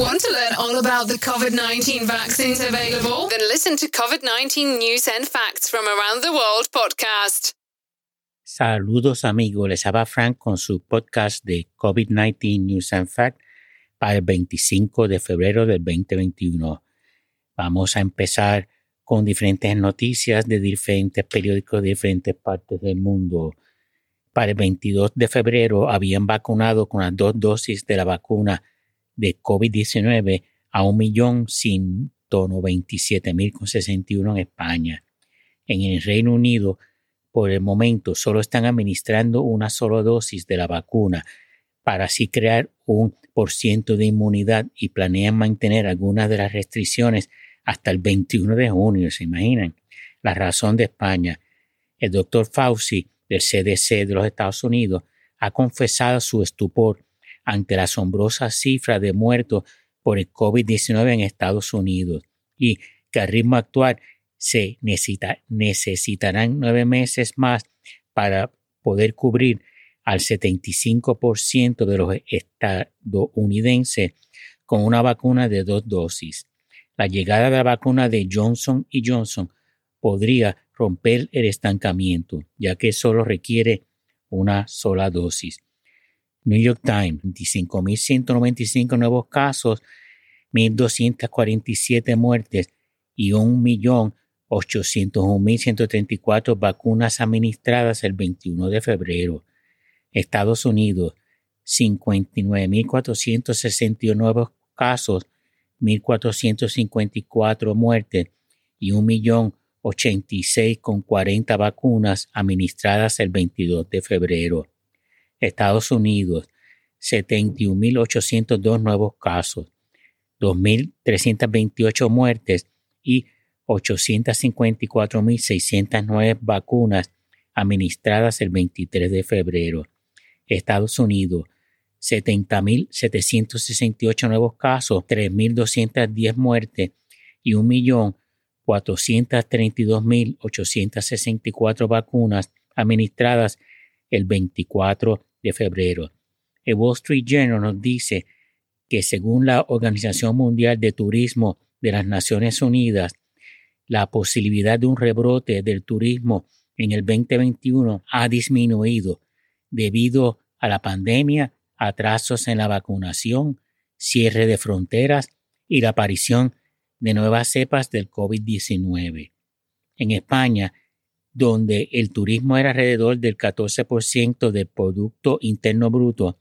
Want to learn all about the COVID 19 vaccines available? Then listen to COVID 19 News and Facts from Around the World podcast. Saludos amigos, les habla Frank con su podcast de COVID-19 News and Facts para el 25 de febrero del 2021. Vamos a empezar con diferentes noticias de diferentes periódicos de diferentes partes del mundo. Para el 22 de febrero habían vacunado con las dos dosis de la vacuna de COVID-19 a 1.197.061 en España. En el Reino Unido, por el momento, solo están administrando una sola dosis de la vacuna para así crear un por ciento de inmunidad y planean mantener algunas de las restricciones hasta el 21 de junio, ¿se imaginan? La razón de España. El doctor Fauci del CDC de los Estados Unidos ha confesado su estupor ante la asombrosa cifra de muertos por el COVID-19 en Estados Unidos y que al ritmo actual se necesitarán nueve meses más para poder cubrir al 75% de los estadounidenses con una vacuna de dos dosis. La llegada de la vacuna de Johnson y Johnson podría romper el estancamiento, ya que solo requiere una sola dosis. New York Times, 25.195 nuevos casos, 1.247 muertes y 1.801.134 vacunas administradas el 21 de febrero. Estados Unidos, 59.461 nuevos casos, 1.454 muertes y 1.086 con 40 vacunas administradas el 22 de febrero. Estados Unidos, 71.802 nuevos casos, 2.328 muertes y 854.609 vacunas administradas el 23 de febrero. Estados Unidos, 70.768 nuevos casos, 3.210 muertes y 1.432.864 vacunas administradas el 24 de febrero. El Wall Street Journal nos dice que según la Organización Mundial de Turismo de las Naciones Unidas, la posibilidad de un rebrote del turismo en el 2021 ha disminuido debido a la pandemia, atrasos en la vacunación, cierre de fronteras y la aparición de nuevas cepas del COVID-19. En España, donde el turismo era alrededor del 14% del Producto Interno Bruto,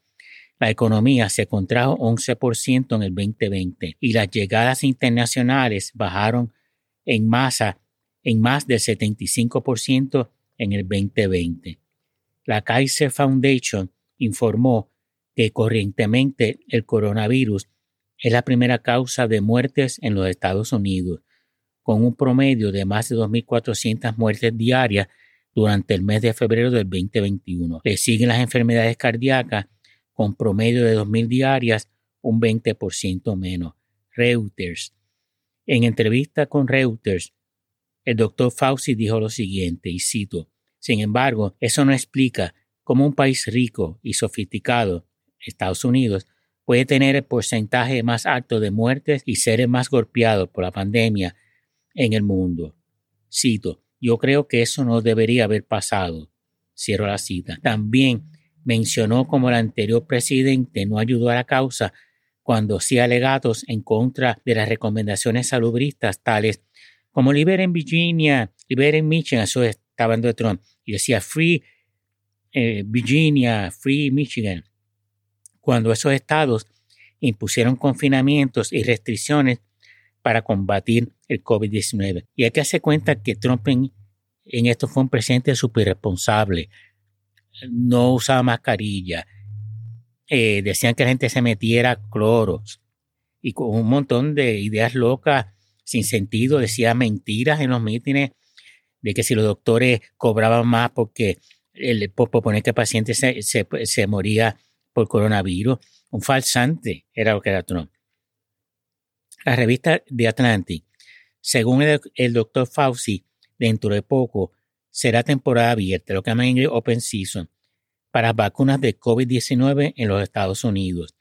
la economía se contrajo 11% en el 2020 y las llegadas internacionales bajaron en masa en más del 75% en el 2020. La Kaiser Foundation informó que corrientemente el coronavirus es la primera causa de muertes en los Estados Unidos con un promedio de más de 2.400 muertes diarias durante el mes de febrero del 2021. Le siguen las enfermedades cardíacas con promedio de 2.000 diarias, un 20% menos. Reuters. En entrevista con Reuters, el doctor Fauci dijo lo siguiente, y cito, sin embargo, eso no explica cómo un país rico y sofisticado, Estados Unidos, puede tener el porcentaje más alto de muertes y seres más golpeados por la pandemia en el mundo. Cito, yo creo que eso no debería haber pasado. Cierro la cita. También mencionó como el anterior presidente no ayudó a la causa cuando hacía alegatos en contra de las recomendaciones salubristas tales como liberen Virginia, liberen Michigan, eso estaba en de Trump, y decía free eh, Virginia, free Michigan, cuando esos estados impusieron confinamientos y restricciones para combatir el COVID-19. Y hay que hacer cuenta que Trump en, esto fue un presidente súper responsable. No usaba mascarilla. Eh, decían que la gente se metiera cloros y con un montón de ideas locas sin sentido. Decía mentiras en los mítines de que si los doctores cobraban más porque el, por poner que el paciente se, se moría por coronavirus. Un falsante era lo que era Trump. La revista The Atlantic, según el, doctor Fauci, dentro de poco será temporada abierta, lo que llaman Open Season, para vacunas de COVID-19 en los Estados Unidos.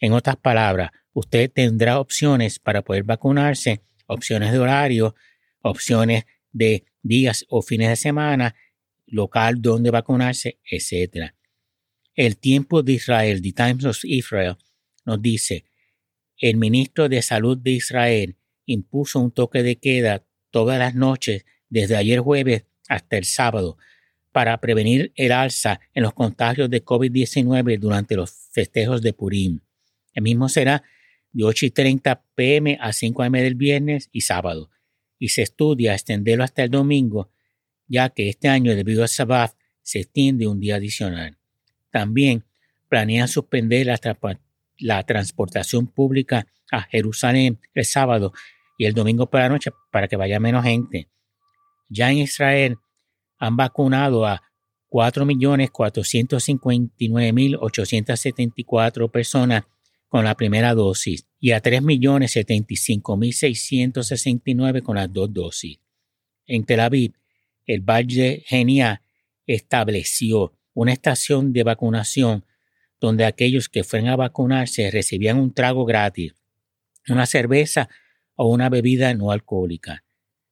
En otras palabras, usted tendrá opciones para poder vacunarse, opciones de horario, opciones de días o fines de semana, local donde vacunarse, etc. El tiempo de Israel, The Times of Israel, nos dice, el ministro de Salud de Israel impuso un toque de queda todas las noches desde ayer jueves hasta el sábado para prevenir el alza en los contagios de COVID-19 durante los festejos de Purim. El mismo será de 8 y 30 pm a 5 am del viernes y sábado, y se estudia extenderlo hasta el domingo, ya que este año debido a Sabbath se extiende un día adicional. También planean suspender la, la transportación pública a Jerusalén el sábado y el domingo por la noche para que vaya menos gente. Ya en Israel han vacunado a 4.459.874 personas con la primera dosis y a 3.075.669 con las dos dosis. En Tel Aviv, el Valle Genia estableció una estación de vacunación donde aquellos que fueron a vacunarse recibían un trago gratis, una cerveza o una bebida no alcohólica.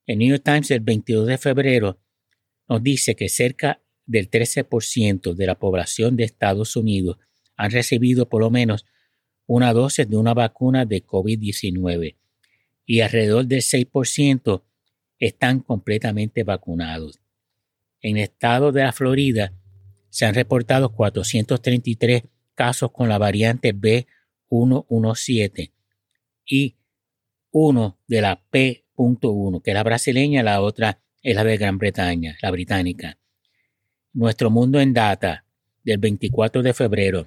El New York Times el 22 de febrero nos dice que cerca del 13% de la población de Estados Unidos han recibido por lo menos una dosis de una vacuna de COVID-19 y alrededor del 6% están completamente vacunados. En el estado de la Florida se han reportado 433 casos con la variante B117 y uno de la P.1, que es la brasileña, la otra es la de Gran Bretaña, la británica. Nuestro mundo en data del 24 de febrero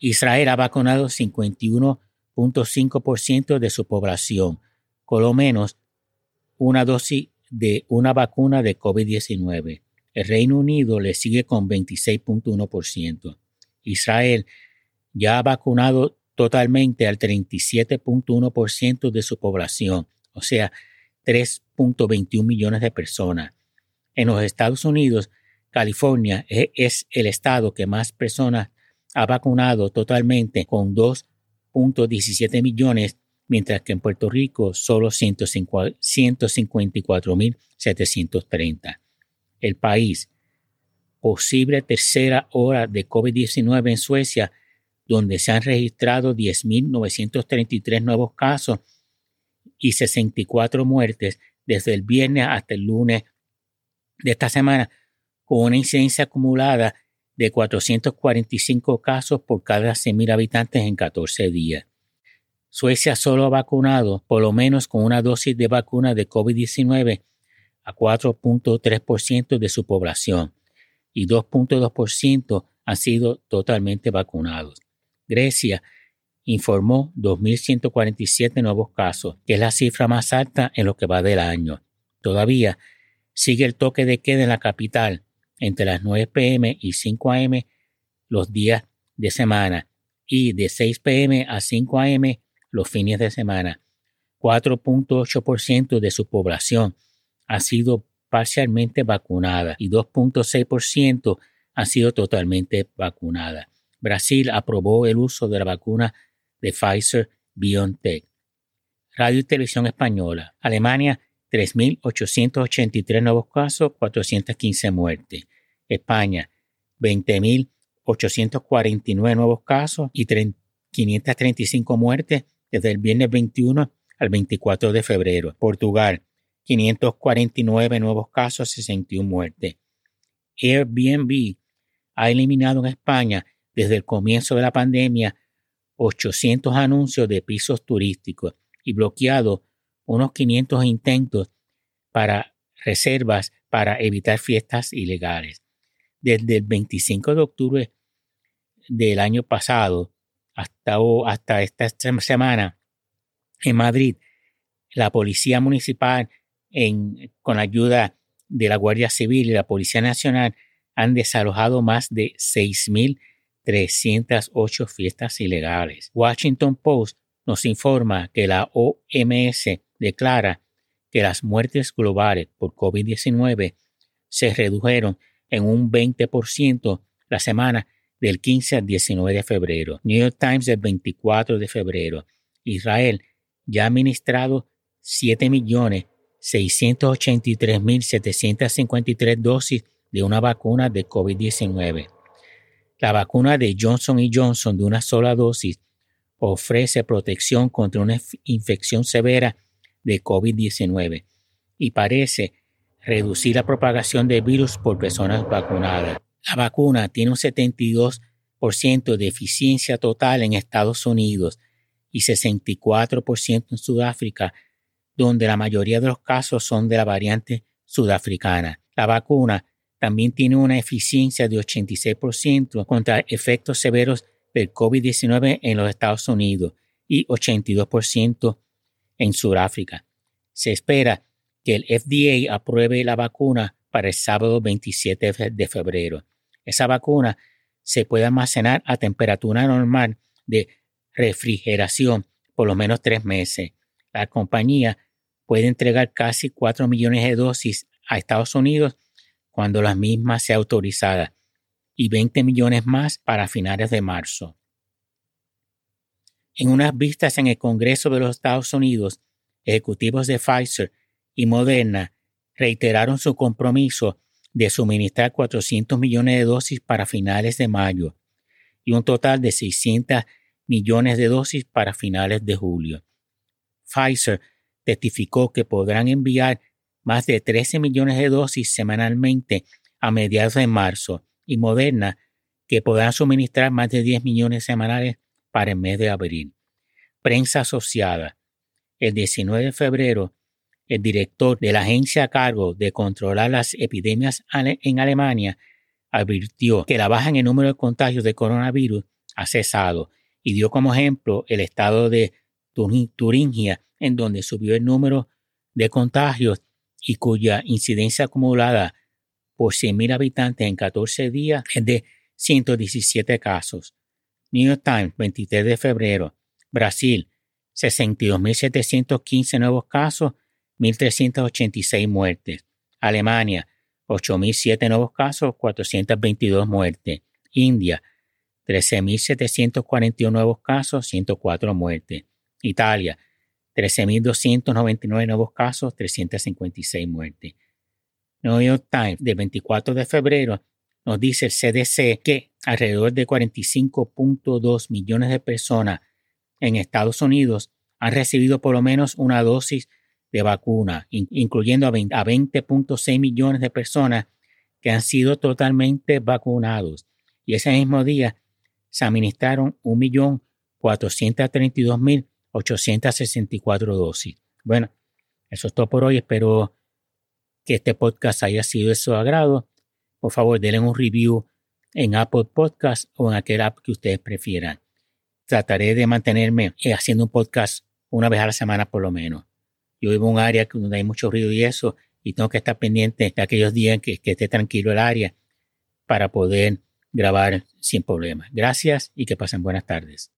Israel ha vacunado 51.5% de su población, con lo menos una dosis de una vacuna de COVID-19. El Reino Unido le sigue con 26.1%. Israel ya ha vacunado totalmente al 37.1% de su población, o sea, 3.21 millones de personas. En los Estados Unidos, California e-, es el estado que más personas ha vacunado totalmente con 2.17 millones, mientras que en Puerto Rico solo 154.730. El país, posible tercera hora de COVID-19 en Suecia, donde se han registrado 10.933 nuevos casos y 64 muertes desde el viernes hasta el lunes de esta semana, con una incidencia acumulada de 445 casos por cada 100.000 habitantes en 14 días. Suecia solo ha vacunado por lo menos con una dosis de vacuna de COVID-19 a 4.3% de su población y 2.2% han sido totalmente vacunados. Grecia informó 2.147 nuevos casos, que es la cifra más alta en lo que va del año. Todavía sigue el toque de queda en la capital, entre las 9 pm y 5 am los días de semana y de 6 pm a 5 am los fines de semana. 4.8% de su población ha sido parcialmente vacunada y 2.6% ha sido totalmente vacunada. Brasil aprobó el uso de la vacuna de Pfizer BioNTech. Radio y Televisión Española. Alemania 3.883 nuevos casos, 415 muertes. España, 20.849 nuevos casos y 535 muertes desde el viernes 21 al 24 de febrero. Portugal, 549 nuevos casos, 61 muertes. Airbnb ha eliminado en España desde el comienzo de la pandemia 800 anuncios de pisos turísticos y bloqueado unos 500 intentos para reservas para evitar fiestas ilegales. Desde el 25 de octubre del año pasado hasta, hasta esta semana, en Madrid, la Policía Municipal, en, con ayuda de la Guardia Civil y la Policía Nacional, han desalojado más de 6.308 fiestas ilegales. Washington Post nos informa que la OMS declara que las muertes globales por COVID-19 se redujeron en un 20% la semana del 15 al 19 de febrero. New York Times del 24 de febrero. Israel ya ha administrado 7.683.753 dosis de una vacuna de COVID-19. La vacuna de Johnson Johnson de una sola dosis ofrece protección contra una infección severa de COVID-19 y parece reducir la propagación del virus por personas vacunadas. La vacuna tiene un 72% de eficiencia total en Estados Unidos y 64% en Sudáfrica, donde la mayoría de los casos son de la variante sudafricana. La vacuna también tiene una eficiencia de 86% contra efectos severos del COVID-19 en los Estados Unidos y 82% en Sudáfrica. Se espera que el FDA apruebe la vacuna para el sábado 27 de febrero. Esa vacuna se puede almacenar a temperatura normal de refrigeración por lo menos tres meses. La compañía puede entregar casi 4 millones de dosis a Estados Unidos cuando la misma sea autorizada y 20 millones más para finales de marzo. En unas vistas en el Congreso de los Estados Unidos, ejecutivos de Pfizer y Moderna reiteraron su compromiso de suministrar 400 millones de dosis para finales de mayo y un total de 600 millones de dosis para finales de julio. Pfizer testificó que podrán enviar más de 13 millones de dosis semanalmente a mediados de marzo y Moderna que podrán suministrar más de 10 millones semanales para el mes de abril. Prensa asociada. El 19 de febrero, el director de la agencia a cargo de controlar las epidemias en Alemania advirtió que la baja en el número de contagios de coronavirus ha cesado y dio como ejemplo el estado de Turingia, en donde subió el número de contagios y cuya incidencia acumulada por 100.000 habitantes en 14 días es de 117 casos. New York Times, 23 de febrero. Brasil, 62.715 nuevos casos, 1.386 muertes. Alemania, 8.007 nuevos casos, 422 muertes. India, 13.741 nuevos casos, 104 muertes. Italia, 13.299 nuevos casos, 356 muertes. New York Times, del 24 de febrero, nos dice el CDC que alrededor de 45.2 millones de personas en Estados Unidos han recibido por lo menos una dosis de vacuna, incluyendo a 20.6 millones de personas que han sido totalmente vacunados. Y ese mismo día se administraron 1.432.864 dosis. Bueno, eso es todo por hoy. Espero que este podcast haya sido de su agrado. Por favor, denle un review en Apple Podcast o en aquel app que ustedes prefieran. Trataré de mantenerme eh, haciendo un podcast una vez a la semana por lo menos. Yo vivo en un área donde hay mucho ruido y eso, y tengo que estar pendiente de aquellos días que, que esté tranquilo el área para poder grabar sin problemas. Gracias y que pasen buenas tardes.